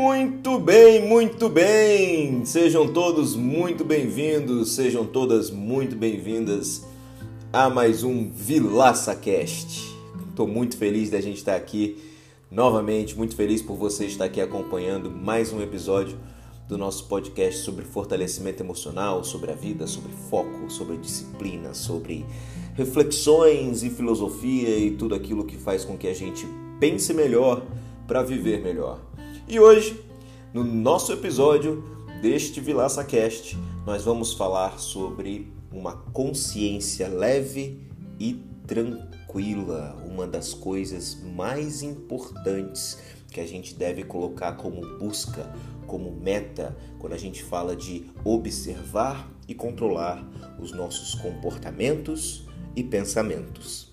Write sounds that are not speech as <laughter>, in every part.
Muito bem, muito bem! Sejam todos muito bem-vindos, sejam todas muito bem-vindas a mais um Vilaça Cast. Estou muito feliz da gente estar aqui novamente, muito feliz por você estar aqui acompanhando mais um episódio do nosso podcast sobre fortalecimento emocional, sobre a vida, sobre foco, sobre disciplina, sobre reflexões e filosofia e tudo aquilo que faz com que a gente pense melhor para viver melhor. E hoje, no nosso episódio deste Vilaça Cast, nós vamos falar sobre uma consciência leve e tranquila, uma das coisas mais importantes que a gente deve colocar como busca, como meta, quando a gente fala de observar e controlar os nossos comportamentos e pensamentos.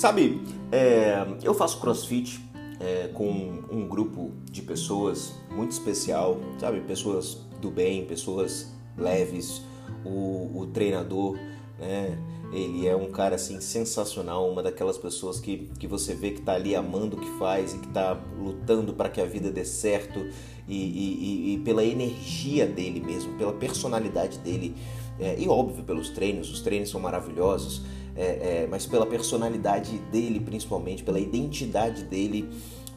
Sabe, é, eu faço crossfit é, com um grupo de pessoas muito especial, sabe? Pessoas do bem, pessoas leves. O, o treinador, né? Ele é um cara assim sensacional, uma daquelas pessoas que, que você vê que está ali amando o que faz e que está lutando para que a vida dê certo e, e, e, pela energia dele mesmo, pela personalidade dele é, e óbvio pelos treinos, os treinos são maravilhosos é, é, mas pela personalidade dele, principalmente, pela identidade dele,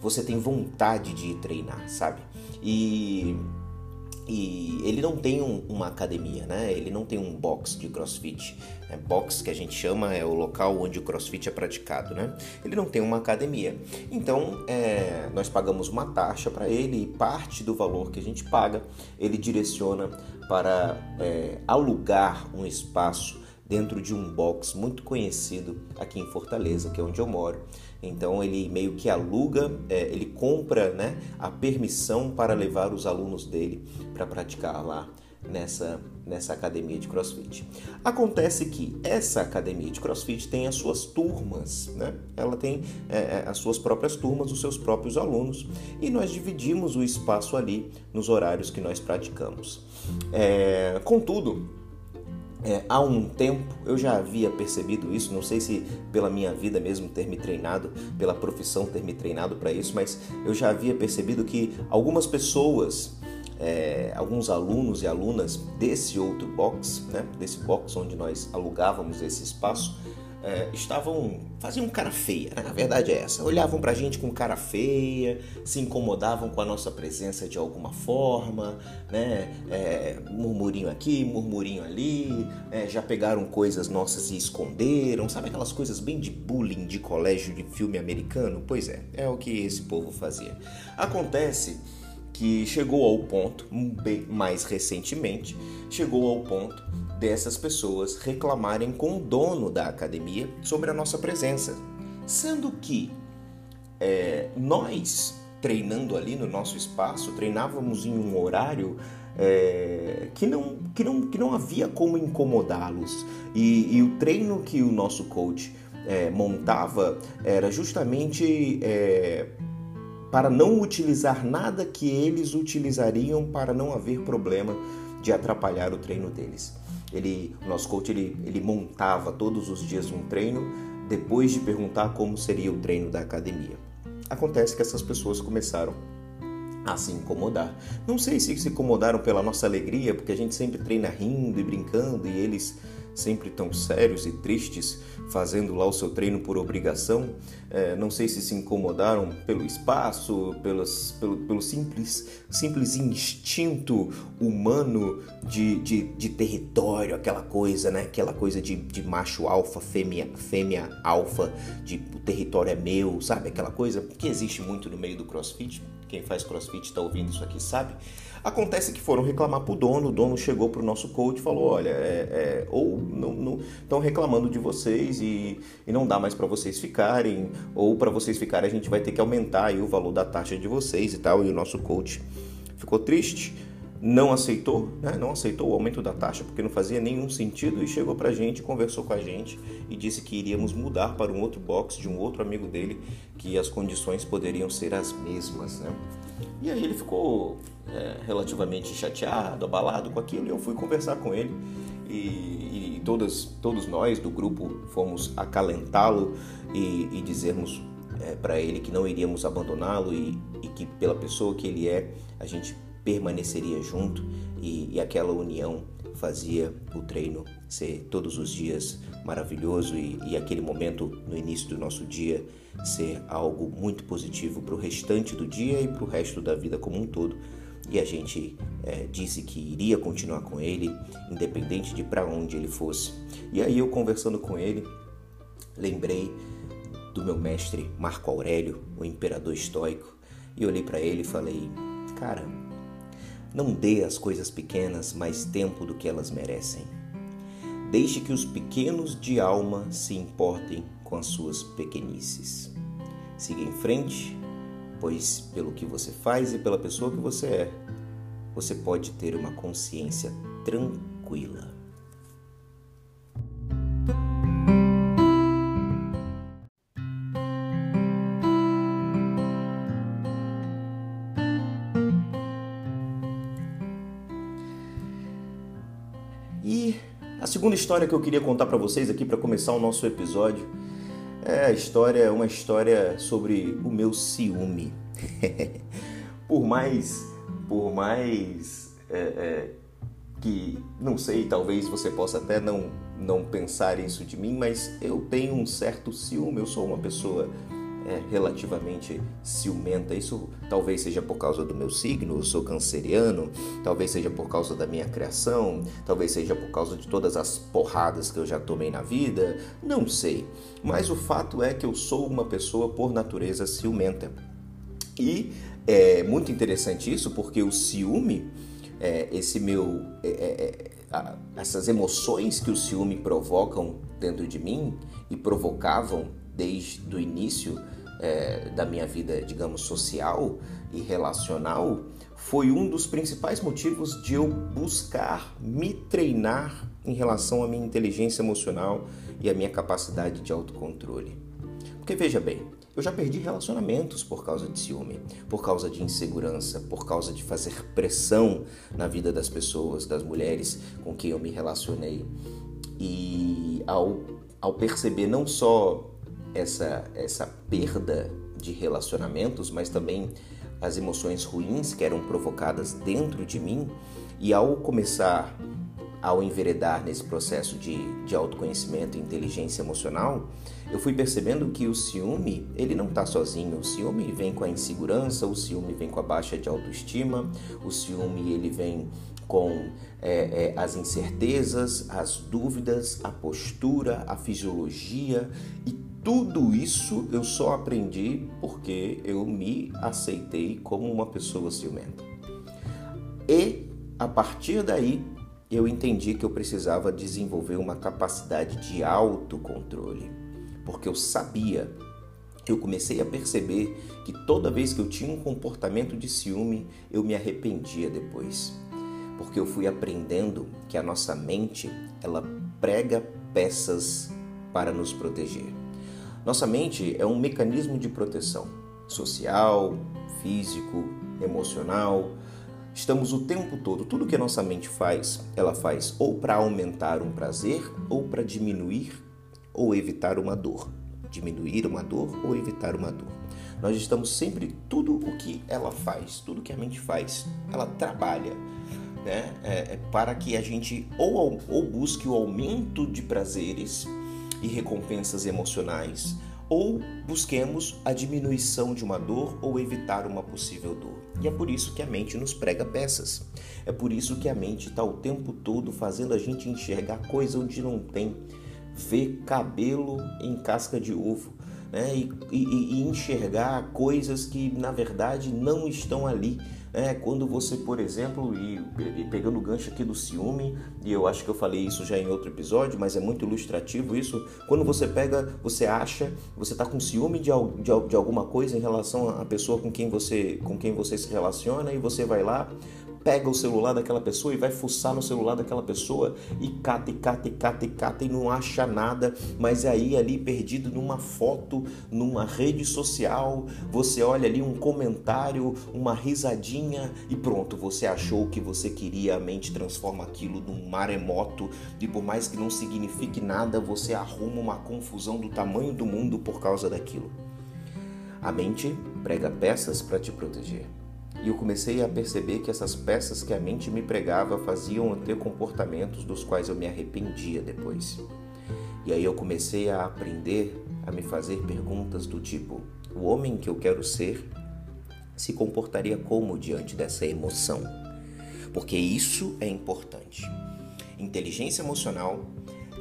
você tem vontade de treinar, sabe? E, e ele não tem um, uma academia, né? Ele não tem um box de crossfit. É, box que a gente chama é o local onde o crossfit é praticado, né? Ele não tem uma academia. Então, é, nós pagamos uma taxa para ele e parte do valor que a gente paga ele direciona para é, alugar um espaço dentro de um box muito conhecido aqui em Fortaleza, que é onde eu moro. Então ele meio que aluga, é, ele compra né, a permissão para levar os alunos dele para praticar lá nessa, nessa academia de CrossFit. Acontece que essa academia de CrossFit tem as suas turmas, né? Ela tem é, é as suas próprias turmas, os seus próprios alunos, e nós dividimos o espaço ali nos horários que nós praticamos. É, contudo, é, há um tempo eu já havia percebido isso, não sei se pela minha vida mesmo ter me treinado, pela profissão ter me treinado para isso, mas eu já havia percebido que algumas pessoas, é, alguns alunos e alunas desse outro box, né, desse box onde nós alugávamos esse espaço, é, estavam faziam cara feia, né? a verdade é essa. Olhavam pra gente com cara feia, se incomodavam com a nossa presença de alguma forma, né? É, murmurinho aqui, murmurinho ali, é, já pegaram coisas nossas e esconderam, sabe aquelas coisas bem de bullying de colégio de filme americano? Pois é, é o que esse povo fazia. Acontece que chegou ao ponto, bem mais recentemente, chegou ao ponto dessas pessoas reclamarem com o dono da academia sobre a nossa presença. Sendo que é, nós, treinando ali no nosso espaço, treinávamos em um horário é, que, não, que, não, que não havia como incomodá-los. E, e, o treino que o nosso coach é, montava era justamente é, para não utilizar nada que eles utilizariam para não haver problema de atrapalhar o treino deles. Ele, o nosso coach ele, ele montava todos os dias um treino depois de perguntar como seria o treino da academia. Acontece que essas pessoas começaram a se incomodar. Não sei se se incomodaram pela nossa alegria, porque a gente sempre treina rindo e brincando e eles sempre tão sérios e tristes, fazendo lá o seu treino por obrigação. É, não sei se se incomodaram pelo espaço, pelos, pelo, pelo simples, simples instinto humano de, de, de território, aquela coisa, né? Aquela coisa de, de macho alfa, fêmea, fêmea alfa, de o território é meu, sabe? Aquela coisa que existe muito no meio do crossfit. Quem faz crossfit está ouvindo isso aqui sabe. Acontece que foram reclamar para o dono, o dono chegou para o nosso coach e falou: olha, é, é, ou não estão reclamando de vocês e, e não dá mais para vocês ficarem, ou para vocês ficarem a gente vai ter que aumentar aí o valor da taxa de vocês e tal. E o nosso coach ficou triste, não aceitou, né? não aceitou o aumento da taxa porque não fazia nenhum sentido e chegou para a gente, conversou com a gente e disse que iríamos mudar para um outro box de um outro amigo dele, que as condições poderiam ser as mesmas. Né? E aí ele ficou é, relativamente chateado, abalado com aquilo, e eu fui conversar com ele. E, e todas, todos nós do grupo fomos acalentá-lo e, e dizermos é, para ele que não iríamos abandoná-lo e, e, que pela pessoa que ele é, a gente permaneceria junto e, e aquela união fazia o treino ser todos os dias maravilhoso e, e aquele momento no início do nosso dia ser algo muito positivo para o restante do dia e para o resto da vida como um todo. E a gente é, disse que iria continuar com ele, independente de para onde ele fosse. E aí eu conversando com ele, lembrei do meu mestre Marco Aurélio, o imperador estoico, e olhei para ele e falei: Cara, não dê às coisas pequenas mais tempo do que elas merecem. Deixe que os pequenos de alma se importem com as suas pequenices. Siga em frente, pois pelo que você faz e pela pessoa que você é, você pode ter uma consciência tranquila. segunda história que eu queria contar para vocês aqui para começar o nosso episódio é a história, uma história sobre o meu ciúme. <laughs> por mais, por mais é, é, que não sei, talvez você possa até não não pensar isso de mim, mas eu tenho um certo ciúme. Eu sou uma pessoa é, relativamente ciumenta. Isso talvez seja por causa do meu signo, eu sou canceriano, talvez seja por causa da minha criação, talvez seja por causa de todas as porradas que eu já tomei na vida, não sei. Mas o fato é que eu sou uma pessoa por natureza ciumenta. E é muito interessante isso porque o ciúme, é, esse meu. É, é, é essas emoções que o ciúme provocam dentro de mim e provocavam desde o início é, da minha vida, digamos, social e relacional, foi um dos principais motivos de eu buscar me treinar em relação à minha inteligência emocional e à minha capacidade de autocontrole. Porque veja bem, eu já perdi relacionamentos por causa de ciúme, por causa de insegurança, por causa de fazer pressão na vida das pessoas, das mulheres com quem eu me relacionei. E ao, ao perceber não só essa, essa perda de relacionamentos, mas também as emoções ruins que eram provocadas dentro de mim. E ao começar, ao enveredar nesse processo de, de autoconhecimento e inteligência emocional, eu fui percebendo que o ciúme, ele não está sozinho. O ciúme vem com a insegurança, o ciúme vem com a baixa de autoestima, o ciúme ele vem com é, é, as incertezas, as dúvidas, a postura, a fisiologia e tudo isso eu só aprendi porque eu me aceitei como uma pessoa ciumenta. E a partir daí eu entendi que eu precisava desenvolver uma capacidade de autocontrole, porque eu sabia, eu comecei a perceber que toda vez que eu tinha um comportamento de ciúme, eu me arrependia depois. Porque eu fui aprendendo que a nossa mente, ela prega peças para nos proteger. Nossa mente é um mecanismo de proteção social, físico, emocional. Estamos o tempo todo, tudo que a nossa mente faz, ela faz ou para aumentar um prazer ou para diminuir ou evitar uma dor. Diminuir uma dor ou evitar uma dor. Nós estamos sempre, tudo o que ela faz, tudo que a mente faz, ela trabalha né, é, é para que a gente ou, ou busque o aumento de prazeres e recompensas emocionais, ou busquemos a diminuição de uma dor ou evitar uma possível dor. E é por isso que a mente nos prega peças. É por isso que a mente está o tempo todo fazendo a gente enxergar coisa onde não tem, ver cabelo em casca de ovo. Né? E, e, e enxergar coisas que na verdade não estão ali, é, quando você, por exemplo, e, e, pegando o gancho aqui do ciúme, e eu acho que eu falei isso já em outro episódio, mas é muito ilustrativo isso. Quando você pega, você acha, você está com ciúme de, de, de alguma coisa em relação à pessoa com quem você com quem você se relaciona e você vai lá pega o celular daquela pessoa e vai fuçar no celular daquela pessoa e cata e cata e cata e cata e não acha nada, mas aí ali perdido numa foto, numa rede social, você olha ali um comentário, uma risadinha e pronto, você achou o que você queria, a mente transforma aquilo num maremoto e por mais que não signifique nada, você arruma uma confusão do tamanho do mundo por causa daquilo. A mente prega peças para te proteger. E eu comecei a perceber que essas peças que a mente me pregava faziam eu ter comportamentos dos quais eu me arrependia depois. E aí eu comecei a aprender a me fazer perguntas do tipo: o homem que eu quero ser se comportaria como diante dessa emoção? Porque isso é importante. Inteligência emocional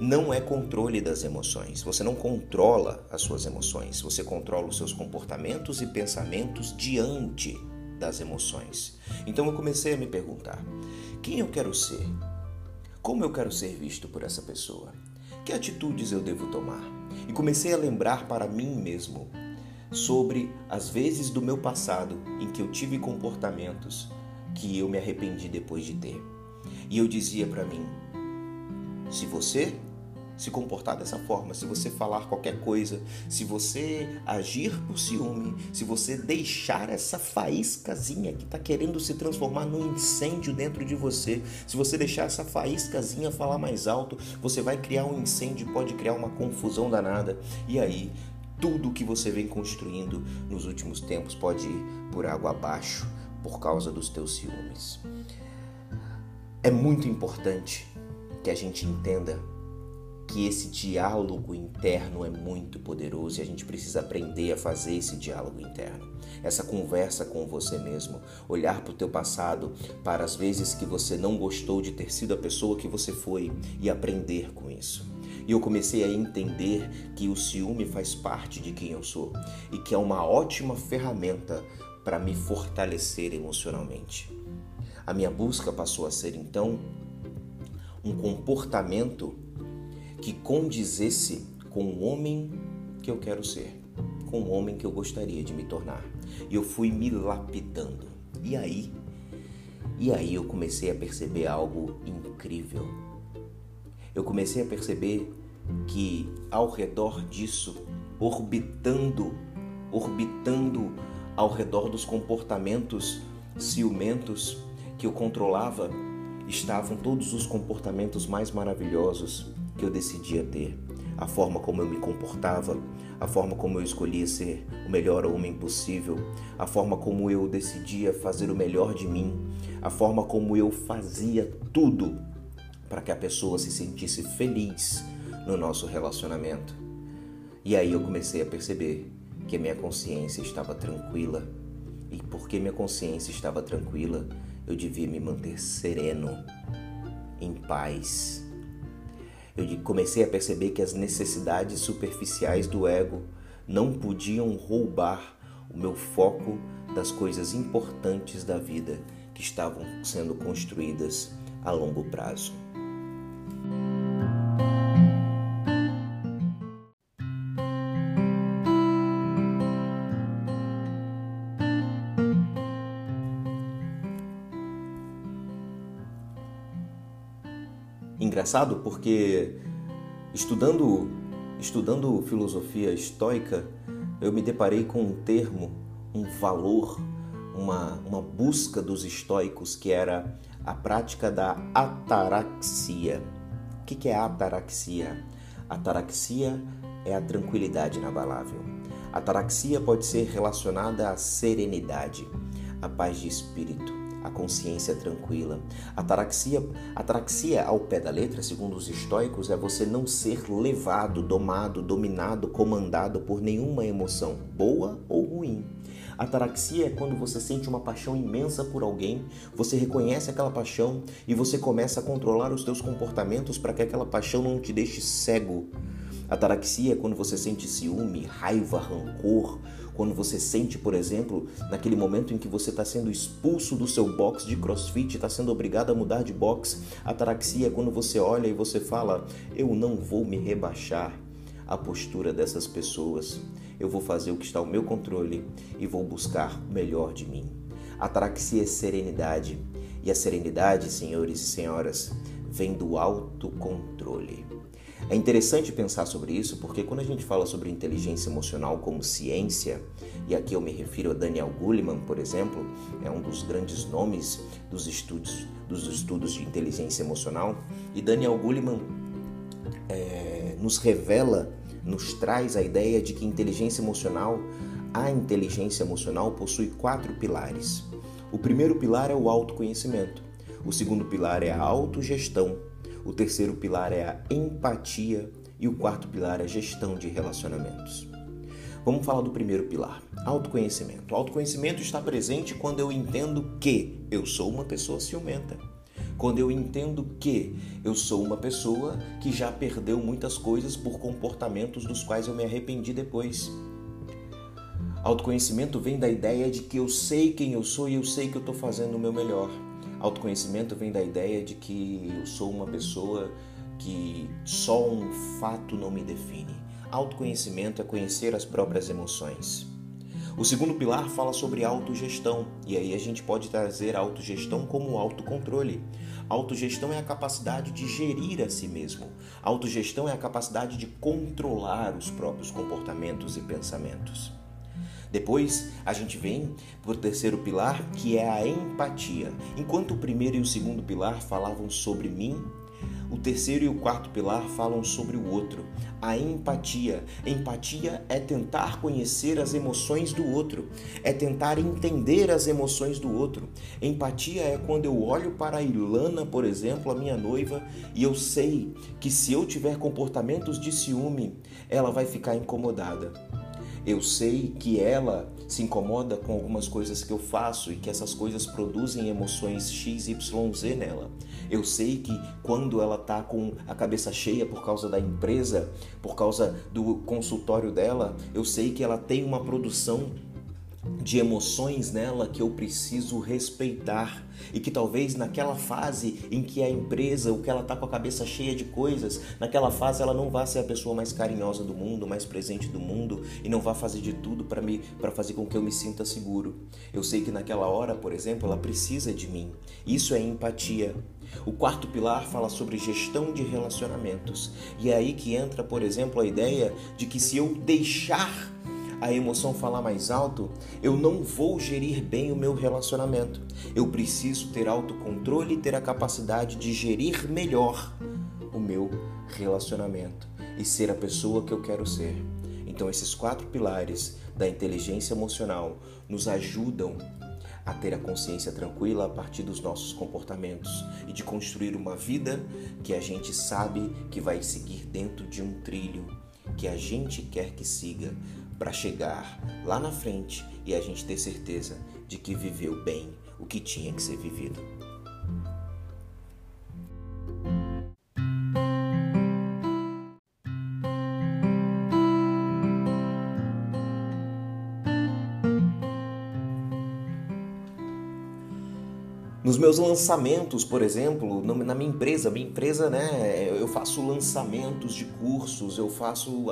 não é controle das emoções. Você não controla as suas emoções, você controla os seus comportamentos e pensamentos diante das emoções. Então eu comecei a me perguntar: quem eu quero ser? Como eu quero ser visto por essa pessoa? Que atitudes eu devo tomar? E comecei a lembrar para mim mesmo sobre as vezes do meu passado em que eu tive comportamentos que eu me arrependi depois de ter. E eu dizia para mim: se você se comportar dessa forma, se você falar qualquer coisa, se você agir por ciúme, se você deixar essa faíscazinha que está querendo se transformar num incêndio dentro de você, se você deixar essa faíscazinha falar mais alto, você vai criar um incêndio, pode criar uma confusão danada. E aí, tudo que você vem construindo nos últimos tempos pode ir por água abaixo por causa dos teus ciúmes. É muito importante que a gente entenda que esse diálogo interno é muito poderoso e a gente precisa aprender a fazer esse diálogo interno. Essa conversa com você mesmo, olhar para o teu passado, para as vezes que você não gostou de ter sido a pessoa que você foi e aprender com isso. E eu comecei a entender que o ciúme faz parte de quem eu sou e que é uma ótima ferramenta para me fortalecer emocionalmente. A minha busca passou a ser então um comportamento que condizesse com o homem que eu quero ser, com o homem que eu gostaria de me tornar. E eu fui me lapidando. E aí, e aí eu comecei a perceber algo incrível. Eu comecei a perceber que ao redor disso, orbitando, orbitando ao redor dos comportamentos ciumentos que eu controlava, estavam todos os comportamentos mais maravilhosos que eu decidia ter, a forma como eu me comportava, a forma como eu escolhia ser o melhor homem possível, a forma como eu decidia fazer o melhor de mim, a forma como eu fazia tudo para que a pessoa se sentisse feliz no nosso relacionamento. E aí eu comecei a perceber que a minha consciência estava tranquila. E porque minha consciência estava tranquila, eu devia me manter sereno, em paz eu comecei a perceber que as necessidades superficiais do ego não podiam roubar o meu foco das coisas importantes da vida que estavam sendo construídas a longo prazo. Engraçado porque estudando estudando filosofia estoica, eu me deparei com um termo, um valor, uma, uma busca dos estoicos que era a prática da ataraxia. O que é ataraxia? Ataraxia é a tranquilidade inabalável. Ataraxia pode ser relacionada à serenidade, à paz de espírito, a consciência tranquila. Ataraxia, ataraxia ao pé da letra, segundo os estoicos, é você não ser levado, domado, dominado, comandado por nenhuma emoção, boa ou ruim. Ataraxia é quando você sente uma paixão imensa por alguém, você reconhece aquela paixão e você começa a controlar os teus comportamentos para que aquela paixão não te deixe cego. Ataraxia é quando você sente ciúme, raiva, rancor, quando você sente, por exemplo, naquele momento em que você está sendo expulso do seu box de crossfit, está sendo obrigado a mudar de box. Ataraxia é quando você olha e você fala: Eu não vou me rebaixar à postura dessas pessoas. Eu vou fazer o que está ao meu controle e vou buscar o melhor de mim. Ataraxia é serenidade E a serenidade, senhores e senhoras, vem do autocontrole. É interessante pensar sobre isso porque quando a gente fala sobre inteligência emocional como ciência, e aqui eu me refiro a Daniel Goleman, por exemplo, é um dos grandes nomes dos estudos, dos estudos de inteligência emocional, e Daniel Goleman é, nos revela, nos traz a ideia de que inteligência emocional, a inteligência emocional possui quatro pilares. O primeiro pilar é o autoconhecimento, o segundo pilar é a autogestão, o terceiro pilar é a empatia e o quarto pilar é a gestão de relacionamentos. Vamos falar do primeiro pilar, autoconhecimento. O autoconhecimento está presente quando eu entendo que eu sou uma pessoa ciumenta. Quando eu entendo que eu sou uma pessoa que já perdeu muitas coisas por comportamentos dos quais eu me arrependi depois. Autoconhecimento vem da ideia de que eu sei quem eu sou e eu sei que eu estou fazendo o meu melhor. Autoconhecimento vem da ideia de que eu sou uma pessoa que só um fato não me define. Autoconhecimento é conhecer as próprias emoções. O segundo pilar fala sobre autogestão, e aí a gente pode trazer autogestão como autocontrole. Autogestão é a capacidade de gerir a si mesmo. Autogestão é a capacidade de controlar os próprios comportamentos e pensamentos. Depois a gente vem para o terceiro pilar, que é a empatia. Enquanto o primeiro e o segundo pilar falavam sobre mim, o terceiro e o quarto pilar falam sobre o outro. A empatia. Empatia é tentar conhecer as emoções do outro, é tentar entender as emoções do outro. Empatia é quando eu olho para a Ilana, por exemplo, a minha noiva, e eu sei que se eu tiver comportamentos de ciúme, ela vai ficar incomodada. Eu sei que ela se incomoda com algumas coisas que eu faço e que essas coisas produzem emoções XYZ nela. Eu sei que quando ela tá com a cabeça cheia por causa da empresa, por causa do consultório dela, eu sei que ela tem uma produção de emoções nela que eu preciso respeitar e que talvez naquela fase em que a empresa, o que ela tá com a cabeça cheia de coisas, naquela fase ela não vá ser a pessoa mais carinhosa do mundo, mais presente do mundo e não vá fazer de tudo para me para fazer com que eu me sinta seguro. Eu sei que naquela hora, por exemplo, ela precisa de mim. Isso é empatia. O quarto pilar fala sobre gestão de relacionamentos. E é aí que entra, por exemplo, a ideia de que se eu deixar a emoção falar mais alto, eu não vou gerir bem o meu relacionamento. Eu preciso ter autocontrole e ter a capacidade de gerir melhor o meu relacionamento e ser a pessoa que eu quero ser. Então, esses quatro pilares da inteligência emocional nos ajudam a ter a consciência tranquila a partir dos nossos comportamentos e de construir uma vida que a gente sabe que vai seguir dentro de um trilho que a gente quer que siga, para chegar lá na frente e a gente ter certeza de que viveu bem o que tinha que ser vivido. Nos meus lançamentos, por exemplo, na minha empresa, minha empresa, né, eu faço lançamentos de cursos, eu faço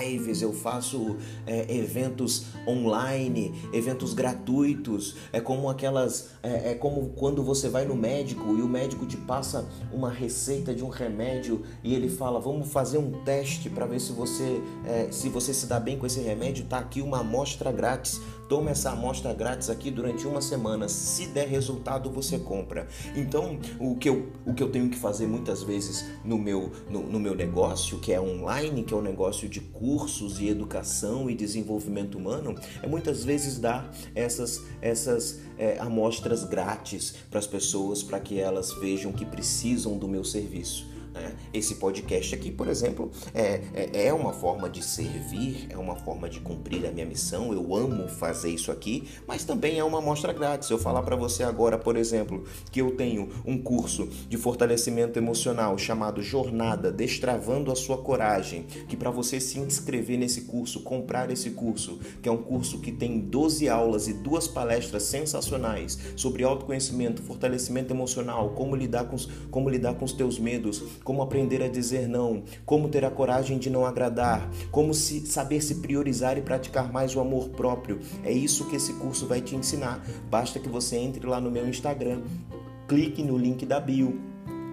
lives, eu faço é, eventos online, eventos gratuitos. É como aquelas, é, é, como quando você vai no médico e o médico te passa uma receita de um remédio e ele fala, vamos fazer um teste para ver se você, é, se você se dá bem com esse remédio. Tá aqui uma amostra grátis. Toma essa amostra grátis aqui durante uma semana. Se der resultado, você compra. Então, o que eu, o que eu tenho que fazer muitas vezes no meu, no, no meu negócio, que é online, que é um negócio de cursos e educação e desenvolvimento humano, é muitas vezes dar essas, essas é, amostras grátis para as pessoas para que elas vejam que precisam do meu serviço. Né? Esse podcast aqui, por exemplo, é, é, é, uma forma de servir, é uma forma de cumprir a minha missão. Eu amo fazer isso aqui, mas também é uma amostra grátis. Eu falar para você agora, por exemplo, que eu tenho um curso de fortalecimento emocional chamado Jornada Destravando a Sua Coragem, que para você se inscrever nesse curso, comprar esse curso, que é um curso que tem 12 aulas e duas palestras sensacionais sobre autoconhecimento, fortalecimento emocional, como lidar com os, como lidar com os teus medos, como aprender a dizer não, como ter a coragem de não agradar, como se saber se priorizar e praticar mais o amor próprio. É isso que esse curso vai te ensinar. Basta que você entre lá no meu Instagram clique no link da bio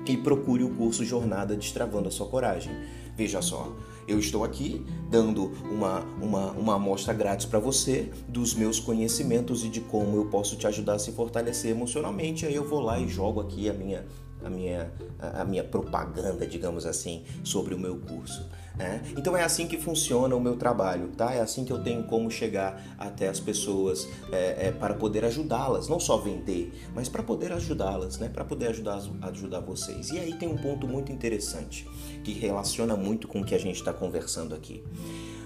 e procure o curso Jornada Destravando a Sua Coragem. Veja só, eu estou aqui dando uma, uma, uma amostra grátis para você dos meus conhecimentos e de como eu posso te ajudar a se fortalecer emocionalmente. Aí eu vou lá e jogo aqui a minha, a minha, a minha propaganda, digamos assim, sobre o meu curso. Né? Então é assim que funciona o meu trabalho, tá? É assim que eu tenho como chegar até as pessoas é, é, para poder ajudá-las, não só vender, mas para poder ajudá-las, né? Para poder ajudar, ajudar vocês. E aí tem um ponto muito interessante que relaciona muito com o que a gente está conversando aqui.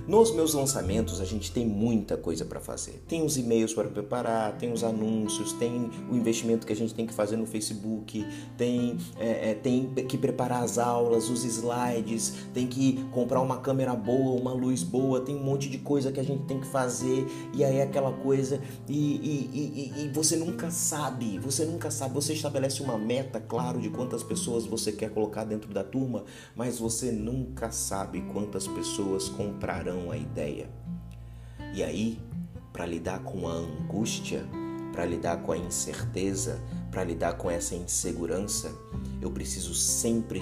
Nos meus lançamentos a gente tem muita coisa para fazer. Tem os e-mails para preparar, tem os anúncios, tem o investimento que a gente tem que fazer no Facebook, tem, é, é, tem que preparar as aulas, os slides, tem que comprar uma câmera boa, uma luz boa, tem um monte de coisa que a gente tem que fazer e aí é aquela coisa e, e, e, e você nunca sabe, você nunca sabe. Você estabelece uma meta, claro, de quantas pessoas você quer colocar dentro da turma, mas você nunca sabe quantas pessoas comprarão a ideia. E aí, para lidar com a angústia, para lidar com a incerteza, para lidar com essa insegurança, eu preciso sempre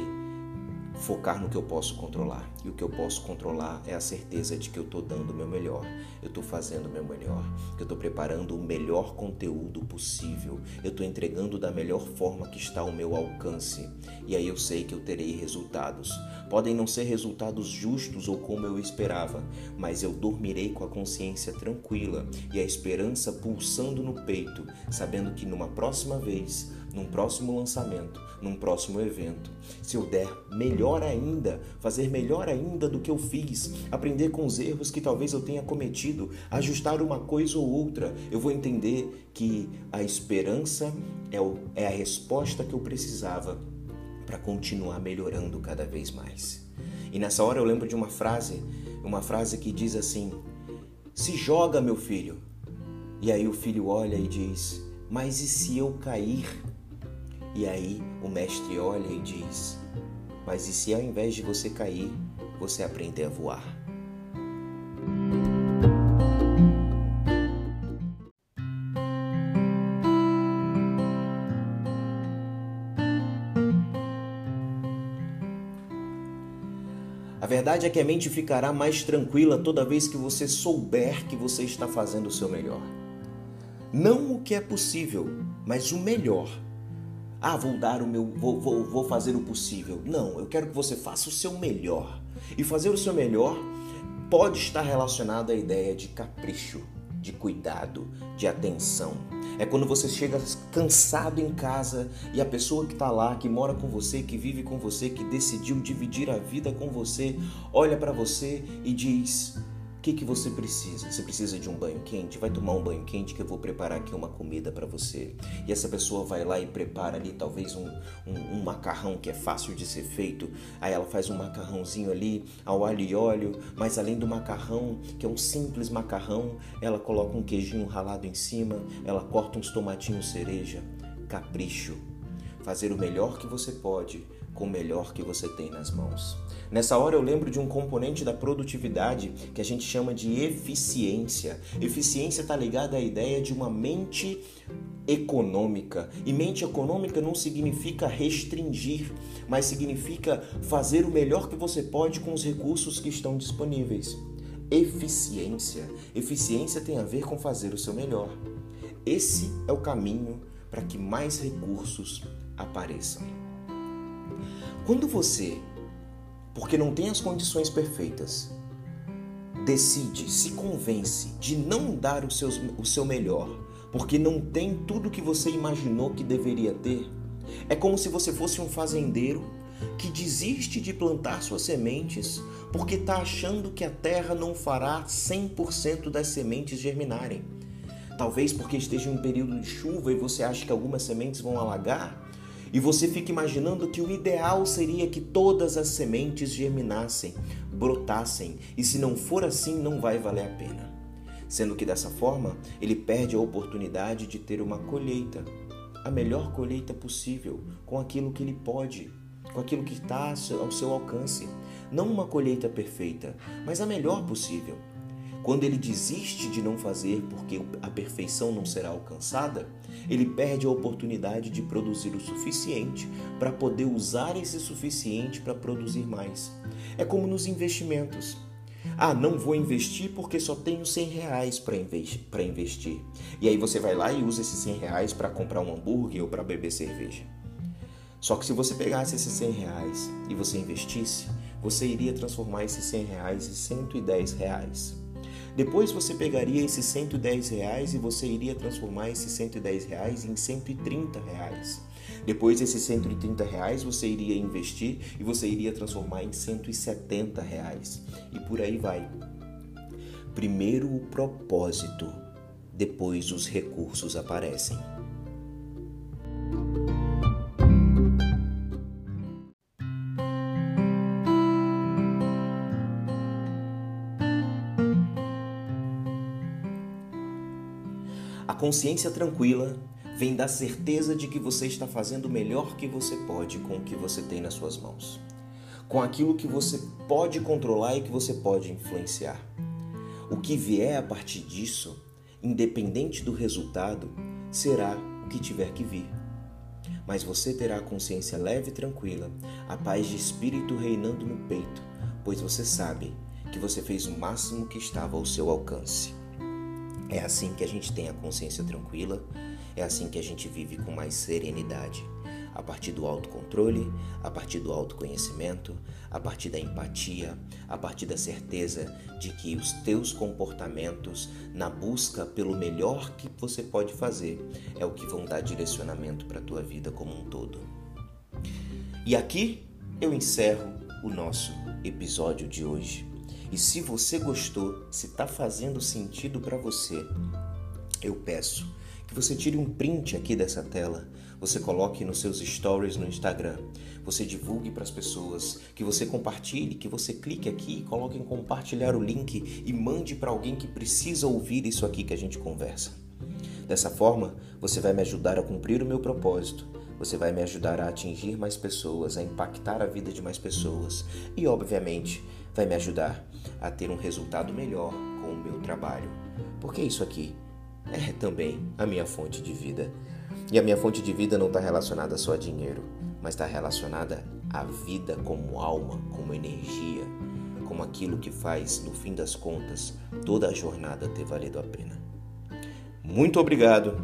focar no que eu posso controlar. E o que eu posso controlar é a certeza de que eu estou dando o meu melhor, eu estou fazendo o meu melhor, que eu estou preparando o melhor conteúdo possível, eu estou entregando da melhor forma que está ao meu alcance. E aí eu sei que eu terei resultados. Podem não ser resultados justos ou como eu esperava, mas eu dormirei com a consciência tranquila e a esperança pulsando no peito, sabendo que numa próxima vez num próximo lançamento, num próximo evento. Se eu der melhor ainda, fazer melhor ainda do que eu fiz, aprender com os erros que talvez eu tenha cometido, ajustar uma coisa ou outra, eu vou entender que a esperança é, é a resposta que eu precisava para continuar melhorando cada vez mais. E nessa hora eu lembro de uma frase, uma frase que diz assim: Se joga, meu filho. E aí o filho olha e diz: Mas e se eu cair? E aí o mestre olha e diz: Mas e se ao invés de você cair, você aprender a voar? A verdade é que a mente ficará mais tranquila toda vez que você souber que você está fazendo o seu melhor. Não o que é possível, mas o melhor ah, vou dar o meu, vou, vou, vou fazer o possível. Não, eu quero que você faça o seu melhor. E fazer o seu melhor pode estar relacionado à ideia de capricho, de cuidado, de atenção. É quando você chega cansado em casa e a pessoa que está lá, que mora com você, que vive com você, que decidiu dividir a vida com você, olha para você e diz: que, que você precisa? Você precisa de um banho quente? Vai tomar um banho quente que eu vou preparar aqui uma comida para você. E essa pessoa vai lá e prepara ali talvez um, um, um, macarrão que é fácil de ser feito. Aí ela faz um macarrãozinho ali ao alho e óleo, mas além do macarrão, que é um simples macarrão, ela coloca um queijinho ralado em cima, ela corta uns tomatinhos cereja. Capricho. Fazer o melhor que você pode com o melhor que você tem nas mãos. Nessa hora eu lembro de um componente da produtividade que a gente chama de eficiência. Eficiência está ligada à ideia de uma mente econômica. E mente econômica não significa restringir, mas significa fazer o melhor que você pode com os recursos que estão disponíveis. Eficiência. Eficiência tem a ver com fazer o seu melhor. Esse é o caminho para que mais recursos apareçam. Quando você, porque não tem as condições perfeitas, decide, se convence de não dar o seu, o seu melhor, porque não tem tudo que você imaginou que deveria ter, é como se você fosse um fazendeiro que desiste de plantar suas sementes porque está achando que a terra não fará 100% das sementes germinarem. Talvez porque esteja em um período de chuva e você acha que algumas sementes vão alagar, e você fica imaginando que o ideal seria que todas as sementes germinassem, brotassem, e se não for assim, não vai valer a pena. Sendo que dessa forma, ele perde a oportunidade de ter uma colheita, a melhor colheita possível, com aquilo que ele pode, com aquilo que está ao seu alcance. Não uma colheita perfeita, mas a melhor possível. Quando ele desiste de não fazer porque a perfeição não será alcançada, ele perde a oportunidade de produzir o suficiente para poder usar esse suficiente para produzir mais. É como nos investimentos. Ah, não vou investir porque só tenho 100 reais para investir. E aí você vai lá e usa esses 100 reais para comprar um hambúrguer ou para beber cerveja. Só que se você pegasse esses 100 reais e você investisse, você iria transformar esses 100 reais em 110 reais. Depois você pegaria esses 110 reais e você iria transformar esses 110 reais em 130 reais. Depois esses 130 reais você iria investir e você iria transformar em 170 reais. E por aí vai. Primeiro o propósito, depois os recursos aparecem. Consciência tranquila vem da certeza de que você está fazendo o melhor que você pode com o que você tem nas suas mãos, com aquilo que você pode controlar e que você pode influenciar. O que vier a partir disso, independente do resultado, será o que tiver que vir. Mas você terá a consciência leve e tranquila, a paz de espírito reinando no peito, pois você sabe que você fez o máximo que estava ao seu alcance. É assim que a gente tem a consciência tranquila, é assim que a gente vive com mais serenidade. A partir do autocontrole, a partir do autoconhecimento, a partir da empatia, a partir da certeza de que os teus comportamentos na busca pelo melhor que você pode fazer é o que vão dar direcionamento para a tua vida como um todo. E aqui eu encerro o nosso episódio de hoje. E se você gostou, se está fazendo sentido para você, eu peço que você tire um print aqui dessa tela, você coloque nos seus stories no Instagram, você divulgue para as pessoas, que você compartilhe, que você clique aqui e coloque em compartilhar o link e mande para alguém que precisa ouvir isso aqui que a gente conversa. Dessa forma, você vai me ajudar a cumprir o meu propósito. Você vai me ajudar a atingir mais pessoas, a impactar a vida de mais pessoas. E, obviamente, vai me ajudar a ter um resultado melhor com o meu trabalho. Porque isso aqui é também a minha fonte de vida. E a minha fonte de vida não está relacionada só a dinheiro, mas está relacionada à vida como alma, como energia, como aquilo que faz, no fim das contas, toda a jornada ter valido a pena. Muito obrigado.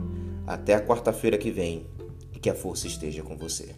Até a quarta-feira que vem e que a força esteja com você.